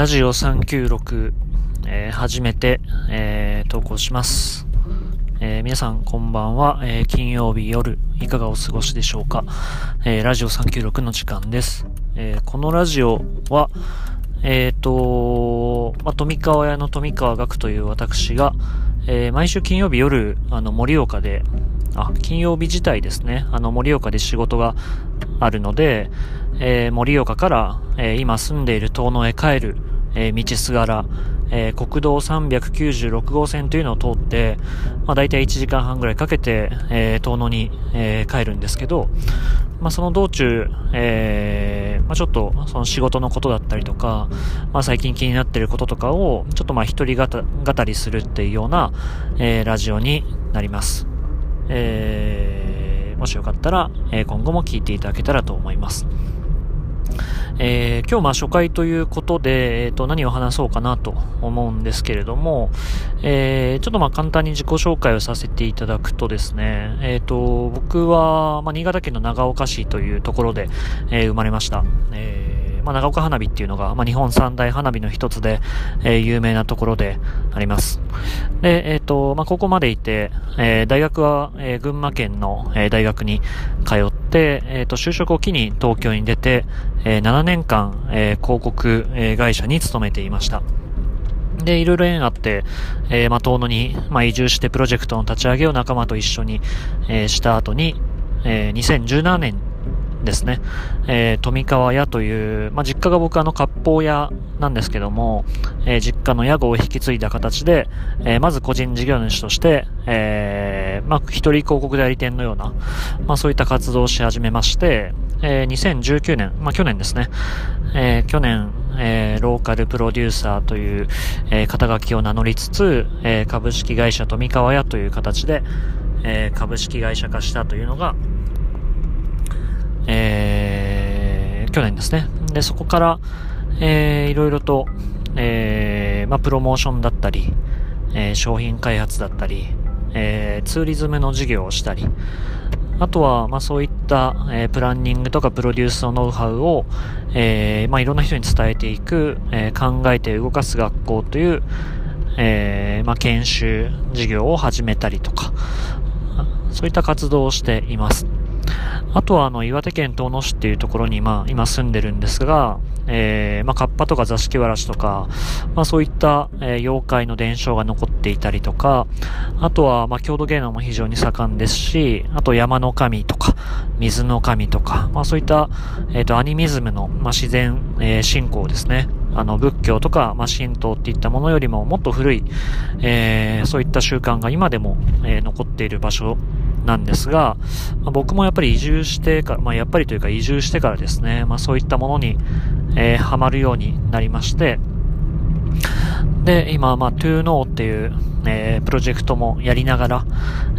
ラジオ396、えー、初めて、えー、投稿します。えー、皆さんこんばんは、えー、金曜日夜いかがお過ごしでしょうか、えー、ラジオ396の時間です。えー、このラジオは、えっ、と、まあ、富川屋の富川学という私が、えー、毎週金曜日夜、あの、盛岡で、あ、金曜日自体ですね、あの、盛岡で仕事があるので、えー、盛岡から、え、今住んでいる遠野へ帰る、え、道すがら、えー、国道396号線というのを通って、まあ、大体1時間半ぐらいかけて、えー、遠野に、え、帰るんですけど、まあ、その道中、えー、まあ、ちょっとその仕事のことだったりとか、まあ、最近気になっていることとかを、ちょっとまあ一人語りするっていうような、えー、ラジオになります。えー、もしよかったら、えー、今後も聞いていただけたらと思います。えー、今日まあ初回ということで、え、ー、と、何を話そうかなと思うんですけれども、えー、ちょっとまあ簡単に自己紹介をさせていただくとですね、えっ、と、僕は、まあ、新潟県の長岡市というところで、え生まれました。えまあ、長岡花火っていうのが、まあ、日本三大花火の一つで、えー、有名なところであります。で、えっ、と、まあ、ここまでいて、えー、大学は、えー、群馬県の、えー、大学に通って、えっ、と、就職を機に東京に出て、えー、7年間、えー、広告、えー、会社に勤めていました。で、いろいろ縁あって、えー、まあ、遠野に、まあ、移住してプロジェクトの立ち上げを仲間と一緒に、えー、した後に、えー、2017年ですね、えー、富川屋という、まあ、実家が僕あの割烹屋なんですけども、えー、実家の屋号を引き継いだ形で、えー、まず個人事業主として、えー、まあ、一人広告代理店のような、まあ、そういった活動をし始めまして、えー、2019年、まあ、去年ですね、えー、去年、えー、ローカルプロデューサーという、えー、肩書きを名乗りつつ、えー、株式会社富川屋という形で、えー、株式会社化したというのが、えー、去年ですね。で、そこから、えー、いろいろと、えー、まあ、プロモーションだったり、えー、商品開発だったり、えー、ツーリズムの事業をしたり、あとは、まあ、そういった、えー、プランニングとかプロデュースのノウハウを、えー、まあ、いろんな人に伝えていく、えー、考えて動かす学校という、えー、まあ、研修事業を始めたりとか、そういった活動をしています。あとは、あの、岩手県遠野市っていうところに、まあ、今住んでるんですが、えー、まあ、カッパとか座敷わらしとか、まあ、そういった、えー、妖怪の伝承が残っていたりとか、あとは、まあ、郷土芸能も非常に盛んですし、あと山の神とか、水の神とか、まあ、そういった、えっ、ー、と、アニミズムの、まあ、自然、えー、信仰ですね。あの、仏教とか、まあ、神道っていったものよりももっと古い、えー、そういった習慣が今でも、えー、残っている場所なんですが、まあ、僕もやっぱり移住してから、まあ、やっぱりというか移住してからですね、まあ、そういったものに、えー、ハマるようになりまして、で、今、まあ、ToKnow っていう、えー、プロジェクトもやりながら、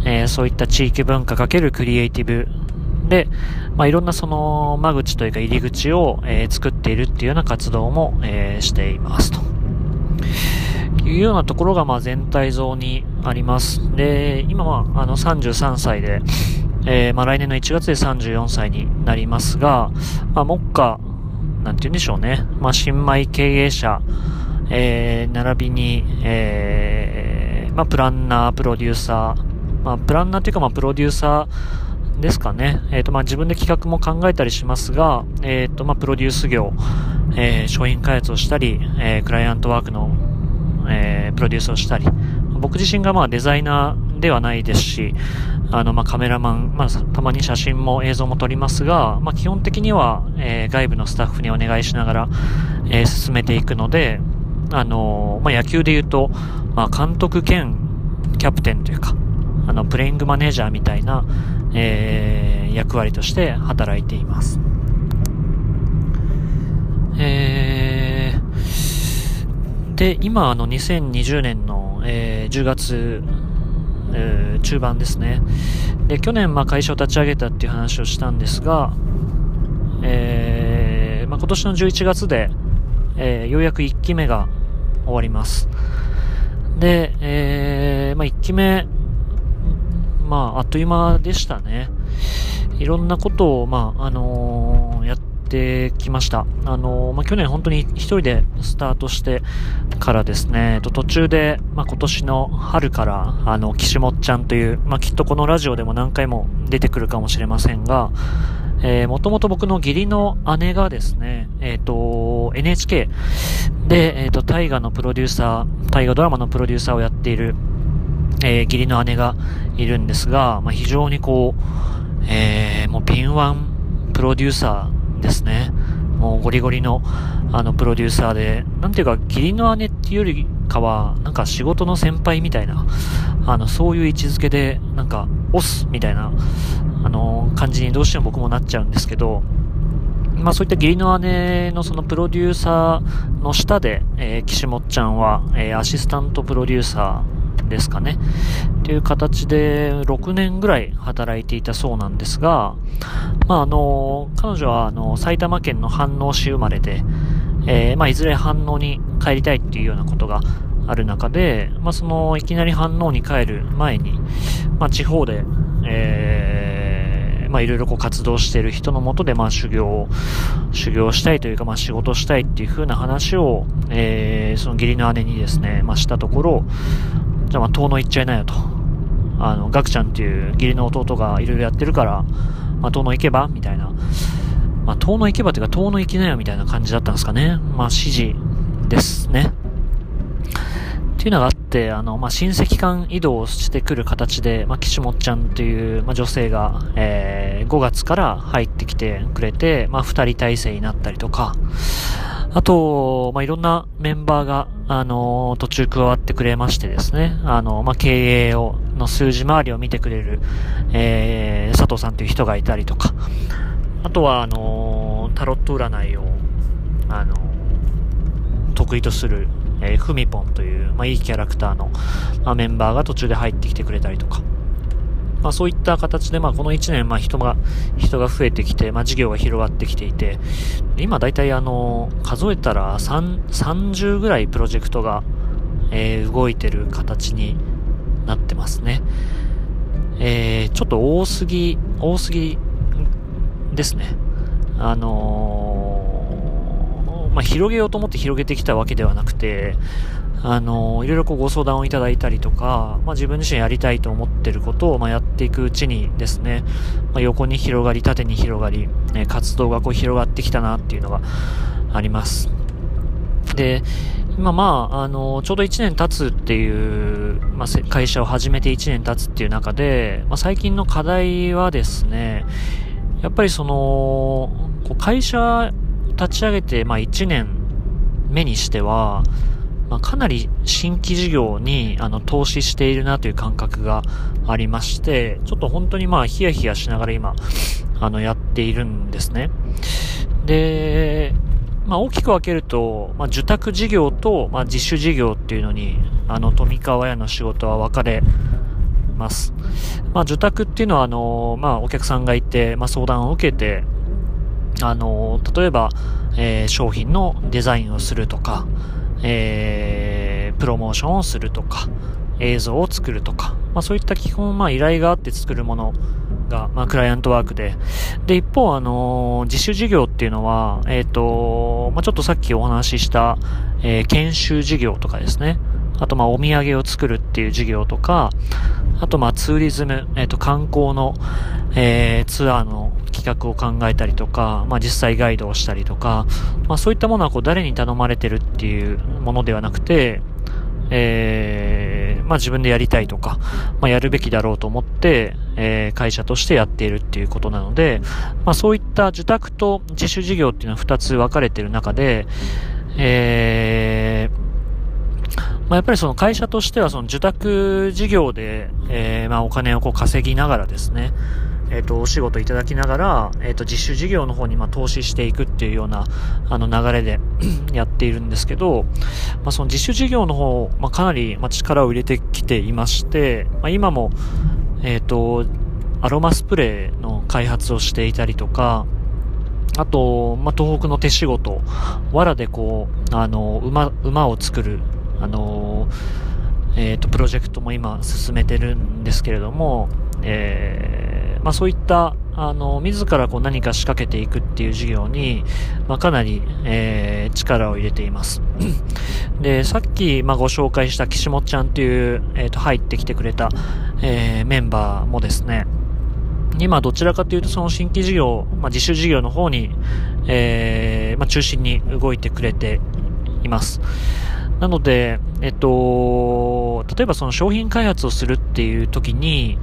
えー、そういった地域文化かけるクリエイティブで、まあ、いろんなその間口というか入り口を、え、作っているっていうような活動も、え、していますと。いうようなところが、まあ、全体像にあります。で、今は、あの、33歳で、えー、まあ、来年の1月で34歳になりますが、まあ、目下、なんて言うんでしょうね。まあ、新米経営者、えー、並びに、えー、まあ、プランナー、プロデューサー、まあ、プランナーというか、まあ、プロデューサーですかね。えっ、ー、と、まあ、自分で企画も考えたりしますが、えっ、ー、と、まあ、プロデュース業、えー、商品開発をしたり、えー、クライアントワークのえー、プロデュースをしたり、僕自身がまあデザイナーではないですし、あの、まあ、カメラマン、まあ、たまに写真も映像も撮りますが、まあ、基本的には、えー、外部のスタッフにお願いしながら、えー、進めていくので、あのまあ、野球で言うと、まあ、監督兼キャプテンというか、あの、プレイングマネージャーみたいな、えー、役割として働いています。えーで、今、あの、2020年の、えー、10月、えー、中盤ですね。で、去年、まあ、会社を立ち上げたっていう話をしたんですが、えー、まあ、今年の11月で、えー、ようやく1期目が終わります。で、えー、まあ、1期目、まあ、あっという間でしたね。いろんなことを、まあ、あのー、やってきました。あの、まあ、去年本当に一人でスタートしてからですね、と途中で、まあ、今年の春から、あの、岸本ちゃんという、まあ、きっとこのラジオでも何回も出てくるかもしれませんが、えー、もともと僕の義理の姉がですね、えっ、ー、と、NHK で、えっ、ー、と、大河のプロデューサー、大河ドラマのプロデューサーをやっている、えー、義理の姉がいるんですが、まあ、非常にこう、えー、もう敏腕プロデューサーですね。もうゴリゴリの、あの、プロデューサーで、なんていうか、義理の姉っていうよりかは、なんか仕事の先輩みたいな、あの、そういう位置づけで、なんか、押すみたいな、あの、感じにどうしても僕もなっちゃうんですけど、まあそういった義理の姉のそのプロデューサーの下で、えー、岸本ちゃんは、えー、アシスタントプロデューサーですかね。っていう形で6年ぐらい働いていたそうなんですが、まああの、彼女はあの、埼玉県の飯能市生まれで、えー、まあいずれ飯能に帰りたいっていうようなことがある中で、まあその、いきなり飯能に帰る前に、まあ地方で、えー、まあいろいろこう活動している人のもとで、まあ修行を、修行したいというか、まあ仕事したいっていう風な話を、えー、その義理の姉にですね、まあしたところ、じゃあまあ遠野行っちゃいなよと。あの、ガクちゃんっていう義理の弟がいろいろやってるから、まあ遠野行けばみたいな。まあ遠野行けばというか遠野行きなよみたいな感じだったんですかね。まあ指示ですね。っていうのがあって、あの、まあ、親戚間移動してくる形で、まあ、岸本ちゃんという、まあ、女性が、えー、5月から入ってきてくれて、まあ、2人体制になったりとか、あと、まあ、いろんなメンバーが、あのー、途中加わってくれましてですね、あのー、まあ、経営を、の数字回りを見てくれる、えー、佐藤さんという人がいたりとか、あとは、あのー、タロット占いを、あの得意とする、えー、ふみぽんという、まあ、いいキャラクターの、まあ、メンバーが途中で入ってきてくれたりとか、まあ、そういった形で、まあ、この1年、まあ、人が、人が増えてきて、まあ、事業が広がってきていて、今大体あの、数えたら3、30ぐらいプロジェクトが、えー、動いてる形になってますね。えー、ちょっと多すぎ、多すぎですね。あのーまあ、広げようと思って広げてきたわけではなくて、あの、いろいろこうご相談をいただいたりとか、まあ、自分自身やりたいと思ってることを、まあ、やっていくうちにですね、まあ、横に広がり、縦に広がり、ね、活動がこう広がってきたなっていうのがあります。で、今まあ、あの、ちょうど1年経つっていう、まあ、会社を始めて1年経つっていう中で、まあ、最近の課題はですね、やっぱりその、こう会社立ち上げて、まあ、1年目にしては、まあ、かなり新規事業にあの投資しているなという感覚がありまして、ちょっと本当にまあヒヤヒヤしながら今、あのやっているんですね。で、まあ大きく分けると、まあ受託事業と、まあ自主事業っていうのに、あの富川屋の仕事は分かれます。まあ受託っていうのはあの、まあお客さんがいて、まあ相談を受けて、あの、例えば、えー、商品のデザインをするとか、えー、プロモーションをするとか、映像を作るとか、まあそういった基本、まあ依頼があって作るものが、まあクライアントワークで、で、一方、あのー、自主事業っていうのは、えっ、ー、と、まあちょっとさっきお話しした、えー、研修事業とかですね。あと、まあ、お土産を作るっていう事業とか、あと、まあ、ツーリズム、えっ、ー、と、観光の、えー、ツアーの企画を考えたりとか、まあ、実際ガイドをしたりとか、まあ、そういったものはこう誰に頼まれてるっていうものではなくて、えー、まあ、自分でやりたいとか、まあ、やるべきだろうと思って、えー、会社としてやっているっていうことなので、まあ、そういった受託と自主事業っていうのは2つ分かれてる中で、えー、まあ、やっぱりその会社としてはその受託事業で、えー、まあお金をこう稼ぎながらですね、えっ、ー、と、お仕事いただきながら、えっ、ー、と、自主事業の方にまあ投資していくっていうような、あの流れで やっているんですけど、まあ、その自主事業の方、まあ、かなり、まあ力を入れてきていまして、まあ、今も、えっ、と、アロマスプレーの開発をしていたりとか、あと、まあ、東北の手仕事、藁でこう、あの、馬、馬を作る、あのえ、ー、と、プロジェクトも今進めてるんですけれども、えー、まあそういった、あの、自らこう何か仕掛けていくっていう事業に、まあ、かなり、えー、力を入れています。で、さっき、まあ、ご紹介した岸本ちゃんっていう、え、ー、と、入ってきてくれた、えー、メンバーもですね、今どちらかというとその新規事業、まあ、自主事業の方に、えー、まあ、中心に動いてくれています。なので、えっと、例えばその商品開発をするっていう時に、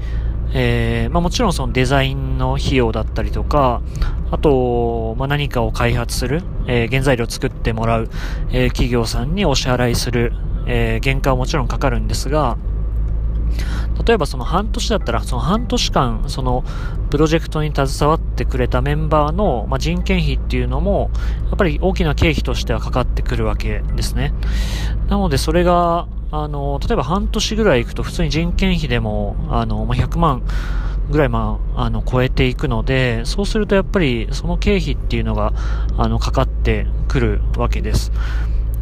えー、まあ、もちろんそのデザインの費用だったりとか、あと、まあ、何かを開発する、えー、原材料を作ってもらう、えー、企業さんにお支払いする、え原価はもちろんかかるんですが、例えばその半年だったら、その半年間、そのプロジェクトに携わってくれたメンバーの、まあ、人件費っていうのも、やっぱり大きな経費としてはかかってくるわけですね。なのでそれが、あの、例えば半年ぐらい行くと普通に人件費でも、あの、まあ、100万ぐらい、まあ、あの、超えていくので、そうするとやっぱりその経費っていうのが、あの、かかってくるわけです。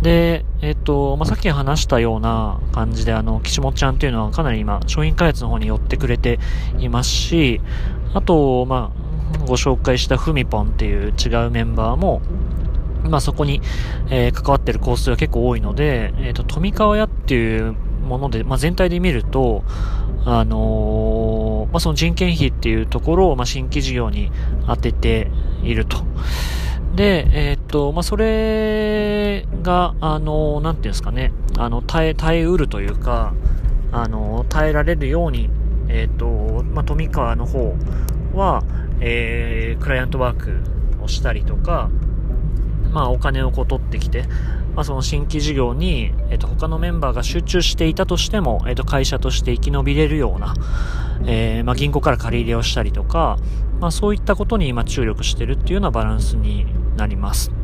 で、えっ、と、まあ、さっき話したような感じで、あの、岸本ちゃんっていうのはかなり今、商品開発の方に寄ってくれていますし、あと、まあ、ご紹介したふみぽんっていう違うメンバーも、まあ、そこに、えー、関わってるコースが結構多いので、えっ、と、富川屋っていうもので、まあ、全体で見ると、あのー、まあ、その人件費っていうところを、まあ、新規事業に当てていると。で、え、っと、まあ、それが、あの、なんていうんですかね、あの、耐え、耐えうるというか、あの、耐えられるように、えー、と、まあ、富川の方は、えー、クライアントワークをしたりとか、まあ、お金をこう取ってきて、まあ、その新規事業に、えっと、他のメンバーが集中していたとしても、えっと、会社として生き延びれるような、えー、まあ、銀行から借り入れをしたりとか、まあ、そういったことに今注力してるっていうようなバランスになります。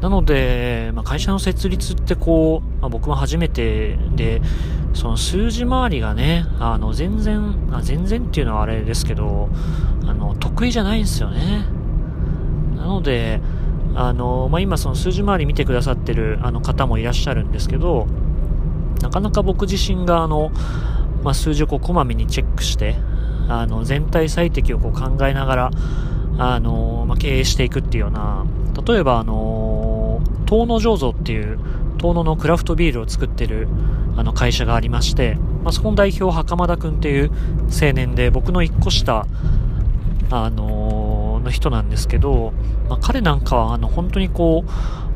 なので、まあ、会社の設立ってこう、まあ、僕も初めてで、その数字回りがね、あの、全然、あ全然っていうのはあれですけど、あの、得意じゃないんですよね。なので、あの、まあ、今その数字回り見てくださってるあの方もいらっしゃるんですけど、なかなか僕自身があの、まあ、数字をこうこまめにチェックして、あの、全体最適をこう考えながら、あの、まあ、経営していくっていうような、例えばあの、遠野醸造っていう、遠野のクラフトビールを作ってるあの会社がありまして、まあ、そこの代表、袴田くんっていう青年で、僕の一個下、あのー、の人なんですけど、まあ、彼なんかは、あの、本当にこう、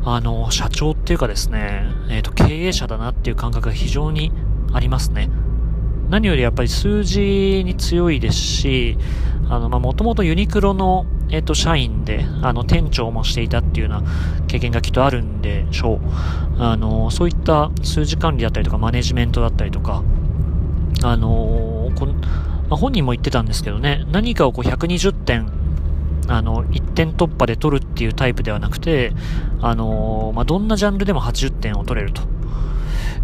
あの、社長っていうかですね、え、ー、と、経営者だなっていう感覚が非常にありますね。何よりやっぱり数字に強いですし、もともとユニクロの、えっ、と、社員で、あの、店長もしていたっていうような経験がきっとあるんでしょう。あの、そういった数字管理だったりとか、マネジメントだったりとか、あのこまあ、本人も言ってたんですけどね、何かをこう120点、あの、1点突破で取るっていうタイプではなくて、あのまあ、どんなジャンルでも80点を取れると。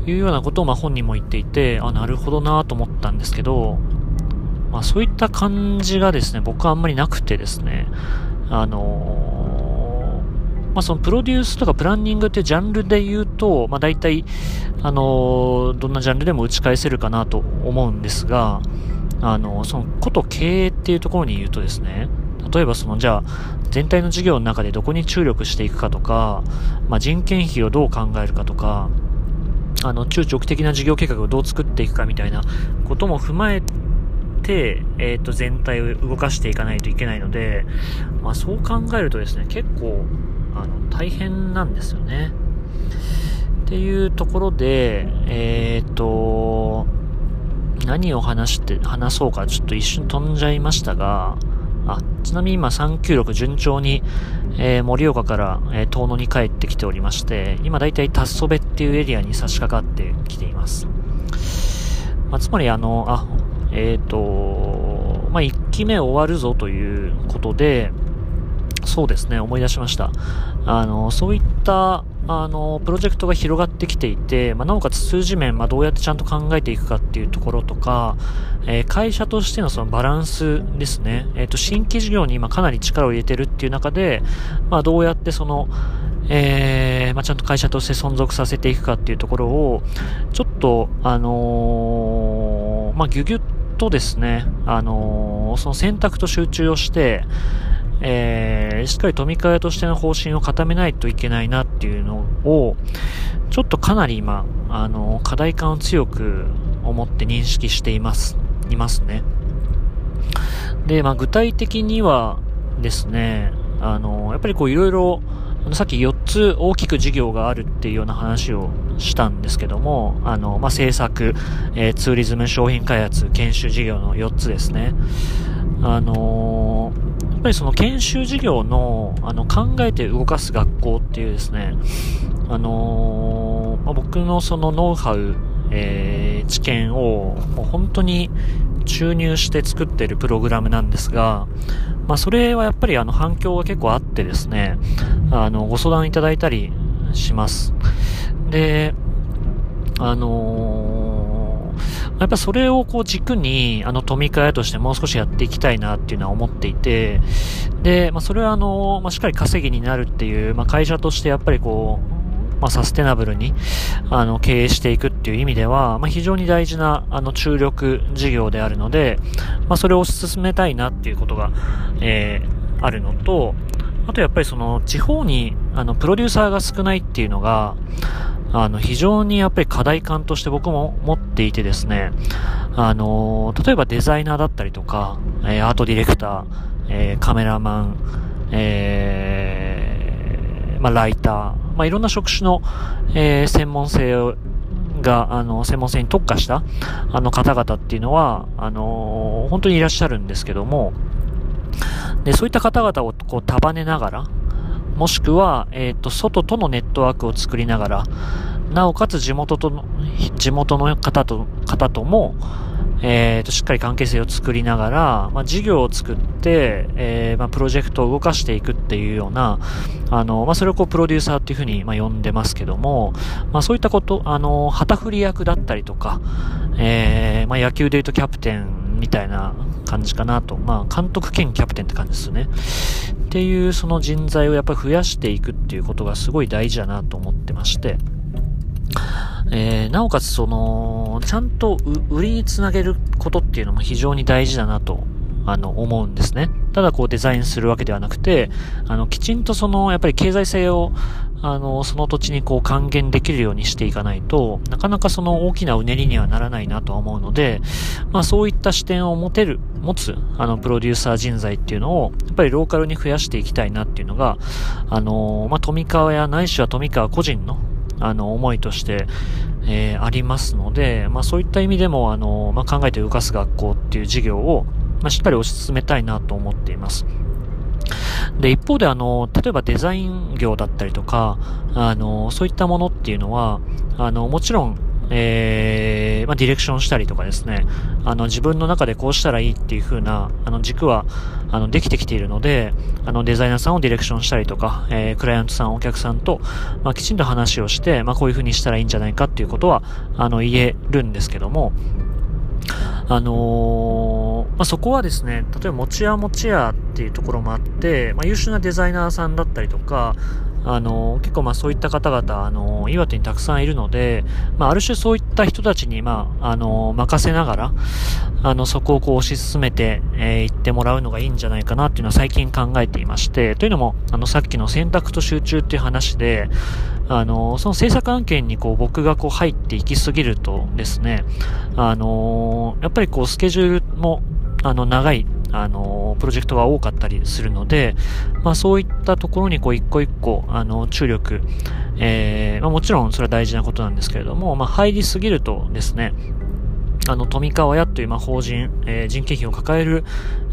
いうようなことをま本人も言っていて、あ、なるほどなと思ったんですけど、まあそういった感じがですね、僕はあんまりなくてですね、あのー、まあそのプロデュースとかプランニングってジャンルで言うと、まあ大体、あのー、どんなジャンルでも打ち返せるかなと思うんですが、あのー、そのこと経営っていうところに言うとですね、例えばそのじゃあ全体の事業の中でどこに注力していくかとか、まあ、人件費をどう考えるかとか、あの、中長期的な事業計画をどう作っていくかみたいなことも踏まえて、えっ、ー、と、全体を動かしていかないといけないので、まあ、そう考えるとですね、結構、あの、大変なんですよね。っていうところで、えっ、ー、と、何を話して、話そうかちょっと一瞬飛んじゃいましたが、あ、ちなみに今396順調に、えー、盛岡から、えー、遠野に帰ってきておりまして、今だいたいタッソベっていうエリアに差し掛かってきています。まあ、つまりあの、あ、えっ、ー、と、まあ、1期目終わるぞということで、そうですね、思い出しました。あの、そういったあの、プロジェクトが広がってきていて、まあ、なおかつ数字面、まあ、どうやってちゃんと考えていくかっていうところとか、えー、会社としてのそのバランスですね。えっ、ー、と、新規事業に今かなり力を入れてるっていう中で、まあ、どうやってその、えー、まあ、ちゃんと会社として存続させていくかっていうところを、ちょっと、あのー、まあ、ぎゅぎゅっとですね、あのー、その選択と集中をして、えー、しっかり富川としての方針を固めないといけないなっていうのを、ちょっとかなり今、あの、課題感を強く思って認識しています、いますね。で、まあ、具体的にはですね、あの、やっぱりこういろいろ、さっき4つ大きく事業があるっていうような話をしたんですけども、あの、まあ、制作、えー、ツーリズム商品開発、研修事業の4つですね。あのー、やっぱりその研修事業の、あの、考えて動かす学校っていうですね、あのー、まあ、僕のそのノウハウ、えー、知見を、もう本当に注入して作ってるプログラムなんですが、まあ、それはやっぱりあの反響が結構あってですね、あの、ご相談いただいたりします。で、あのー、やっぱそれをこう軸に、あの、富川としてもう少しやっていきたいなっていうのは思っていて、で、まあ、それはあの、まあ、しっかり稼ぎになるっていう、まあ、会社としてやっぱりこう、まあ、サステナブルに、あの、経営していくっていう意味では、まあ、非常に大事な、あの、注力事業であるので、まあ、それを進めたいなっていうことが、えー、あるのと、あとやっぱりその、地方に、あの、プロデューサーが少ないっていうのが、あの、非常にやっぱり課題感として僕も持っていてですね、あの、例えばデザイナーだったりとか、えー、アートディレクター、えー、カメラマン、えー、まあ、ライター、まあ、いろんな職種の、えー、専門性が、あの、専門性に特化した、あの方々っていうのは、あのー、本当にいらっしゃるんですけども、で、そういった方々をこう束ねながら、もしくは、えっ、ー、と、外とのネットワークを作りながら、なおかつ地元との、地元の方と、方とも、えー、と、しっかり関係性を作りながら、まあ、事業を作って、えー、まあ、プロジェクトを動かしていくっていうような、あの、まあ、それをこう、プロデューサーっていうふうに、まあ、呼んでますけども、まあ、そういったこと、あの、旗振り役だったりとか、えー、まあ、野球で言うとキャプテンみたいな感じかなと、まあ、監督兼キャプテンって感じですよね。っていう、その人材をやっぱり増やしていくっていうことがすごい大事だなと思ってまして、えー、なおかつその、ちゃんと売りにつなげることっていうのも非常に大事だなと、あの、思うんですね。ただこうデザインするわけではなくて、あの、きちんとその、やっぱり経済性を、あの、その土地にこう還元できるようにしていかないと、なかなかその大きなうねりにはならないなとは思うので、まあそういった視点を持てる、持つ、あの、プロデューサー人材っていうのを、やっぱりローカルに増やしていきたいなっていうのが、あの、まあ富川やないしは富川個人の、あの、思いとして、えー、ありますので、まあそういった意味でも、あの、まあ考えて動かす学校っていう授業を、まあしっかり推し進めたいなと思っています。で、一方であの、例えばデザイン業だったりとか、あの、そういったものっていうのは、あの、もちろん、えー、まあ、ディレクションしたりとかですね、あの、自分の中でこうしたらいいっていう風な、あの、軸は、あの、できてきているので、あの、デザイナーさんをディレクションしたりとか、えー、クライアントさん、お客さんと、まあ、きちんと話をして、まあ、こういう風にしたらいいんじゃないかっていうことは、あの、言えるんですけども、あのー、まあ、そこはですね、例えば、持ち屋持ち屋っていうところもあって、まあ、優秀なデザイナーさんだったりとか、あの、結構まあそういった方々、あの、岩手にたくさんいるので、まあある種そういった人たちに、まあ、あの、任せながら、あの、そこをこう推し進めて、えー、行ってもらうのがいいんじゃないかなっていうのは最近考えていまして、というのも、あの、さっきの選択と集中っていう話で、あの、その制作案件にこう僕がこう入っていきすぎるとですね、あの、やっぱりこうスケジュールも、あの、長いあの、プロジェクトが多かったりするので、まあそういったところにこう一個一個、あの、注力、えー、まあもちろんそれは大事なことなんですけれども、まあ入りすぎるとですね、あの、富川屋という、ま、法人、えー、人件費を抱える、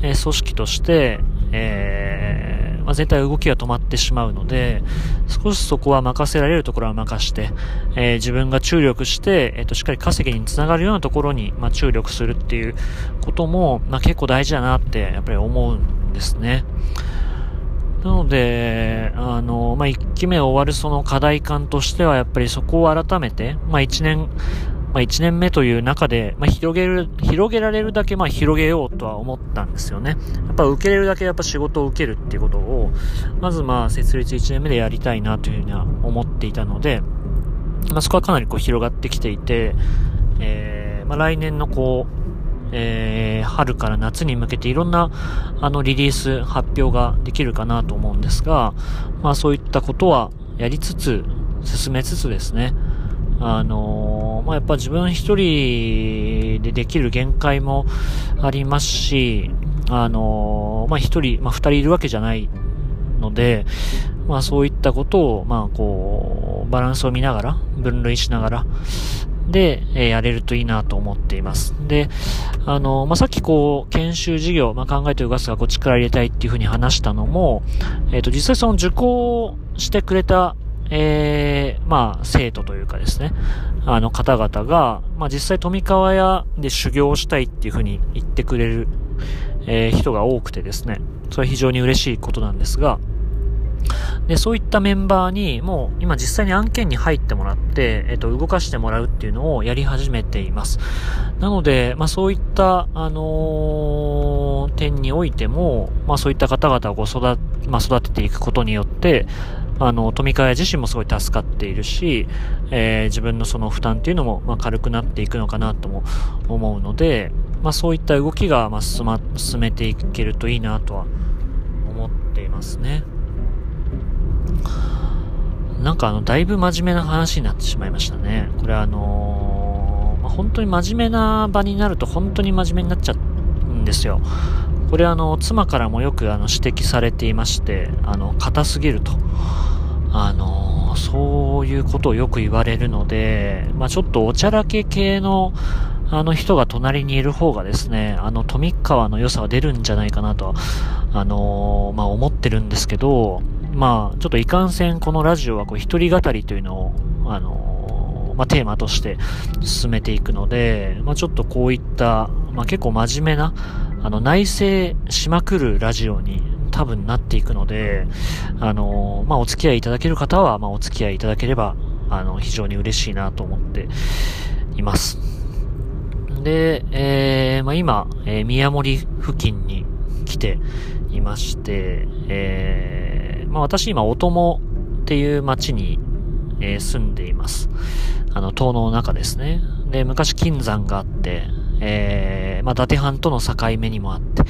え、組織として、えー、まあ、全体動きが止まってしまうので、少しそこは任せられるところは任して、えー、自分が注力して、えっ、と、しっかり稼ぎにつながるようなところに、まあ、注力するっていうことも、まあ、結構大事だなって、やっぱり思うんですね。なので、あの、まあ、1期目終わるその課題感としては、やっぱりそこを改めて、まあ、1年、まあ、1年目という中で、まあ、広げる、広げられるだけ、まあ、広げようとは思ったんですよね。やっぱ受けれるだけやっぱ仕事を受けるっていうことを、まずまあ、設立1年目でやりたいなというふうには思っていたので、まあ、そこはかなりこう広がってきていて、えー、まあ、来年のこう、えー、春から夏に向けていろんな、あの、リリース、発表ができるかなと思うんですが、まあそういったことはやりつつ、進めつつですね、あのー、まあ、やっぱ自分一人でできる限界もありますし、あの、まあ、一人、まあ、二人いるわけじゃないので、まあ、そういったことを、まあ、こう、バランスを見ながら、分類しながら、で、え、やれるといいなと思っています。で、あの、まあ、さっきこう、研修事業、まあ、考えて動かすがこう力入れたいっていうふうに話したのも、えっ、ー、と、実際その受講してくれたえー、まあ、生徒というかですね、あの方々が、まあ実際富川屋で修行したいっていうふうに言ってくれる、えー、人が多くてですね、それは非常に嬉しいことなんですが、で、そういったメンバーに、もう今実際に案件に入ってもらって、えっ、と、動かしてもらうっていうのをやり始めています。なので、まあそういった、あのー、点においても、まあそういった方々をこう育、まあ育てていくことによって、あの、富川自身もすごい助かっているし、えー、自分のその負担っていうのも、まあ、軽くなっていくのかなとも思うので、まあ、そういった動きが、まあ、進ま、進めていけるといいなとは思っていますね。なんかあの、だいぶ真面目な話になってしまいましたね。これあのー、まあ、本当に真面目な場になると本当に真面目になっちゃうんですよ。これあの、妻からもよくあの指摘されていまして、あの、硬すぎると。あの、そういうことをよく言われるので、まあちょっとおちゃらけ系の、あの人が隣にいる方がですね、あの富川の良さは出るんじゃないかなと、あのまあ思ってるんですけど、まあちょっといかんせんこのラジオはこう一人語りというのを、あのまあテーマとして進めていくので、まあちょっとこういった、まあ結構真面目な、あの、内省しまくるラジオに多分なっていくので、あの、まあ、お付き合いいただける方は、まあ、お付き合いいただければ、あの、非常に嬉しいなと思っています。で、えー、まあ、今、えー、宮森付近に来ていまして、えー、まあ、私今、お友っていう町に、えー、住んでいます。あの、島の中ですね。で、昔金山があって、えー、まあ、伊達藩との境目にもあって、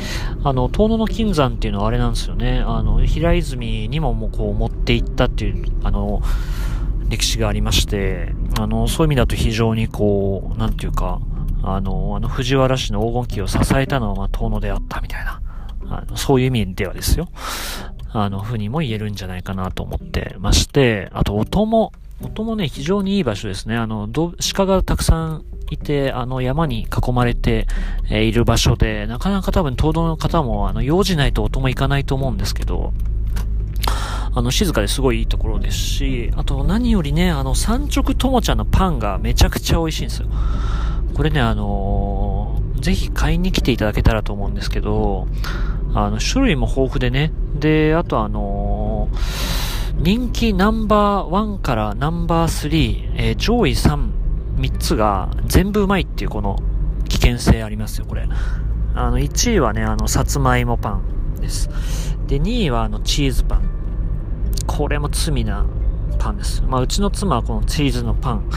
あの、遠野の金山っていうのはあれなんですよね。あの、平泉にももうこう持っていったっていう、あの、歴史がありまして、あの、そういう意味だと非常にこう、なんていうか、あの、あの藤原氏の黄金期を支えたのは、まあ、遠野であったみたいな、あのそういう意味ではですよ。あの、ふうにも言えるんじゃないかなと思ってまして、あと、音も、音もね、非常にいい場所ですね。あの、鹿がたくさんいて、あの、山に囲まれて、えー、いる場所で、なかなか多分、東道の方も、あの、用事ないと音も行かないと思うんですけど、あの、静かですごいいいところですし、あと何よりね、あの、三直ともちゃんのパンがめちゃくちゃ美味しいんですよ。これね、あのー、ぜひ買いに来ていただけたらと思うんですけど、あの、種類も豊富でね、で、あとあのー、人気ナンバー1からナンバー3、えー、上位3 3つが全部うまいっていうこの危険性ありますよ、これ。あの、1位はね、あの、さつまいもパンです。で、2位はあの、チーズパン。これも罪なパンです。まあ、うちの妻はこのチーズのパン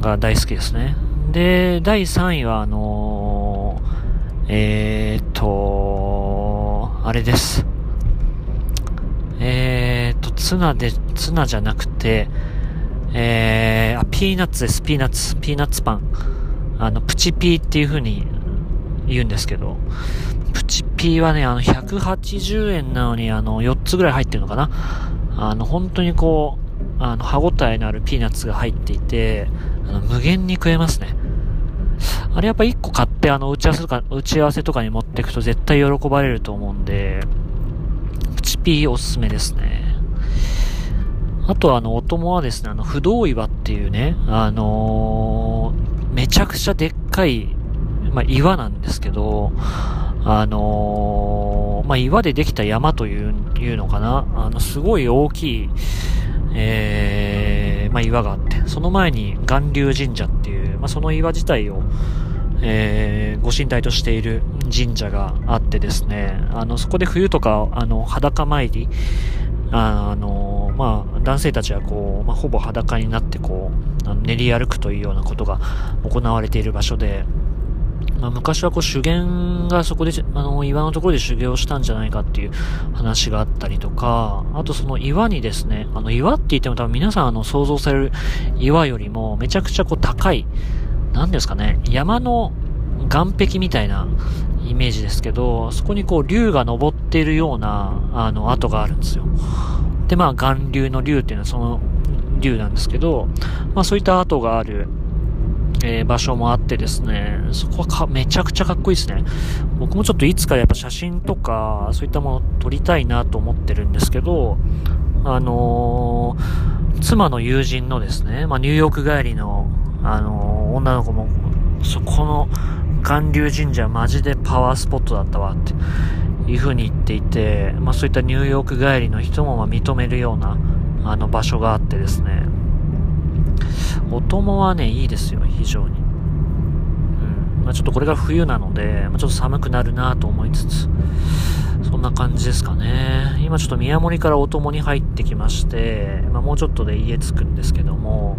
が大好きですね。で、第3位はあのー、えーと、あれです。えー、ツナで、ツナじゃなくて、えー、あ、ピーナッツです、ピーナッツ、ピーナッツパン。あの、プチピーっていう風に言うんですけど、プチピーはね、あの、180円なのに、あの、4つぐらい入ってるのかなあの、本当にこう、あの、歯応えのあるピーナッツが入っていて、あの、無限に食えますね。あれやっぱ1個買って、あの、打ち合わせとか、打ち合わせとかに持っていくと絶対喜ばれると思うんで、プチピーおすすめですね。あとあの、お供はですね、あの、不動岩っていうね、あのー、めちゃくちゃでっかい、まあ、岩なんですけど、あのー、まあ、岩でできた山という、いうのかな。あの、すごい大きい、えー、まあ、岩があって、その前に巌流神社っていう、まあ、その岩自体を、えー、ご神体としている神社があってですね、あの、そこで冬とか、あの、裸参り、あの、まあ、男性たちはこう、まあ、ほぼ裸になってこう、練り歩くというようなことが行われている場所で、まあ、昔はこう修験がそこで、あの、岩のところで修行したんじゃないかっていう話があったりとか、あとその岩にですね、あの岩って言っても多分皆さんあの想像される岩よりもめちゃくちゃこう高い、なんですかね、山の岸壁みたいなイメージですけど、そこにこう竜が登っているような、あの、跡があるんですよ。で、まあ、岩流の竜っていうのはその竜なんですけど、まあそういった跡があるえー、場所もあってですね、そこはかめちゃくちゃかっこいいですね。僕もちょっといつかやっぱ写真とか、そういったものを撮りたいなと思ってるんですけど、あのー、妻の友人のですね、まあ、ニューヨーク帰りの、あのー、女の子も、そこの巌流神社マジでパワースポットだったわっていう風に言っていて、まあ、そういったニューヨーク帰りの人もま認めるようなあの場所があってですね、お供はね、いいですよ、非常に。うん。まあ、ちょっとこれが冬なので、まあ、ちょっと寒くなるなと思いつつ、そんな感じですかね。今ちょっと宮森からお供に入ってきまして、まあ、もうちょっとで家着くんですけども、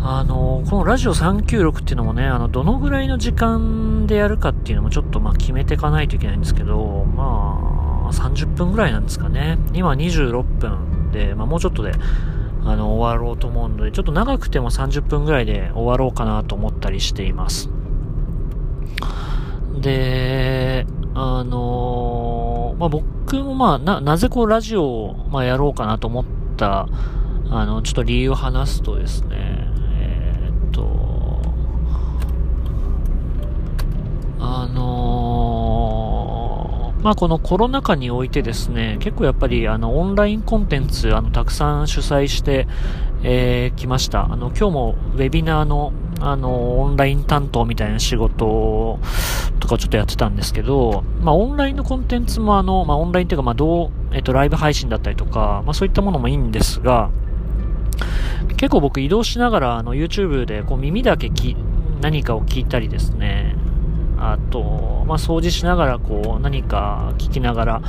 あの、このラジオ396っていうのもね、あの、どのぐらいの時間でやるかっていうのもちょっとまあ決めていかないといけないんですけど、まあ、30分ぐらいなんですかね。今26分で、まあもうちょっとであの、終わろうと思うので、ちょっと長くても30分ぐらいで終わろうかなと思ったりしています。で、あの、まあ、僕もまあ、な、なぜこうラジオを、まあ、やろうかなと思った、あの、ちょっと理由を話すとですね、えー、っと、あのー、まあ、このコロナ禍においてですね、結構やっぱりあのオンラインコンテンツあのたくさん主催して、えー、来ました。あの今日もウェビナーのあのオンライン担当みたいな仕事とかちょっとやってたんですけど、まあ、オンラインのコンテンツもあの、まあ、オンラインというか、まあ、どう、えっと、ライブ配信だったりとか、まあ、そういったものもいいんですが、結構僕移動しながらあの YouTube でこう耳だけき何かを聞いたりですね、あと、まあ、掃除しながらこう何か聞きながら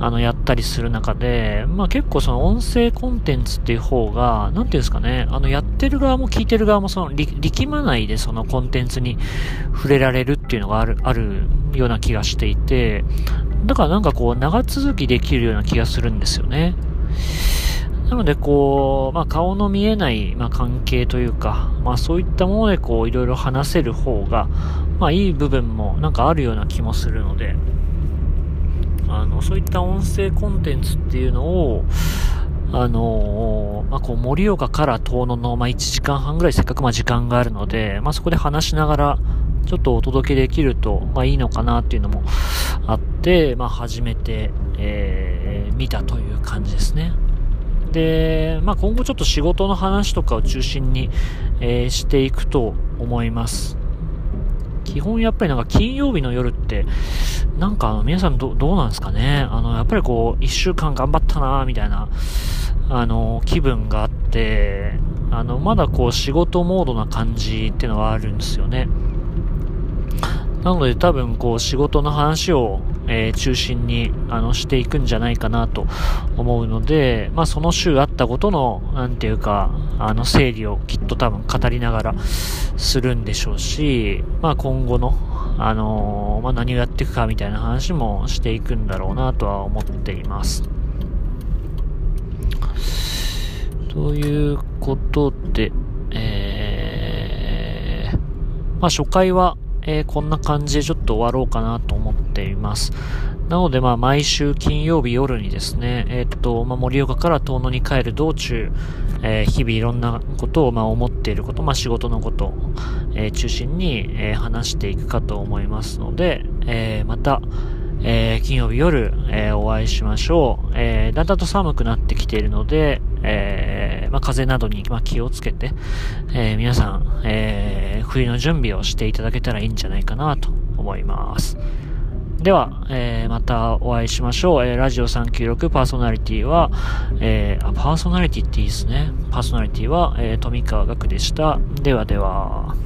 あのやったりする中で、まあ、結構その音声コンテンツっていう方が、なんていうんですかね、あのやってる側も聞いてる側もその力まないでそのコンテンツに触れられるっていうのがある、あるような気がしていて、だからなんかこう長続きできるような気がするんですよね。なので、こう、まあ、顔の見えない、まあ、関係というか、まあ、そういったもので、こう、いろいろ話せる方が、まあ、いい部分も、なんかあるような気もするので、あの、そういった音声コンテンツっていうのを、あのまあ、こう、盛岡から遠野の、まあ、1時間半ぐらいせっかく、ま、時間があるので、まあ、そこで話しながら、ちょっとお届けできると、まあ、いいのかなっていうのもあって、まあ、初めて、えー、見たという感じですね。で、まあ、今後ちょっと仕事の話とかを中心に、えー、していくと思います。基本やっぱりなんか金曜日の夜って、なんか皆さんどどうなんですかね？あの、やっぱりこう、一週間頑張ったなみたいな、あの、気分があって、あの、まだこう仕事モードな感じってのはあるんですよね。なので多分こう仕事の話を、えー、中心にあのしていくんじゃないかなと思うので、まあその週あったことの、なんていうか、あの整理をきっと多分語りながらするんでしょうし、まあ今後の、あのー、まあ何をやっていくかみたいな話もしていくんだろうなとは思っています。ということで、えー、まあ初回は、えー、こんな感じでちょっと終わろうかなと思っています。なので、まあ、毎週金曜日夜にですね、えー、っと、まあ、盛岡から遠野に帰る道中、えー、日々いろんなことを、まあ、思っていること、まあ、仕事のこと、え、中心に、え、話していくかと思いますので、え、また、え、金曜日夜、え、お会いしましょう。え、だんだんと寒くなってきているので、えー、まあ、風邪などに、まあ、気をつけて、えー、皆さん、えー、冬の準備をしていただけたらいいんじゃないかなと思います。では、えー、またお会いしましょう。えー、ラジオ396パーソナリティは、えー、あ、パーソナリティっていいですね。パーソナリティは、えー、富川学でした。ではでは。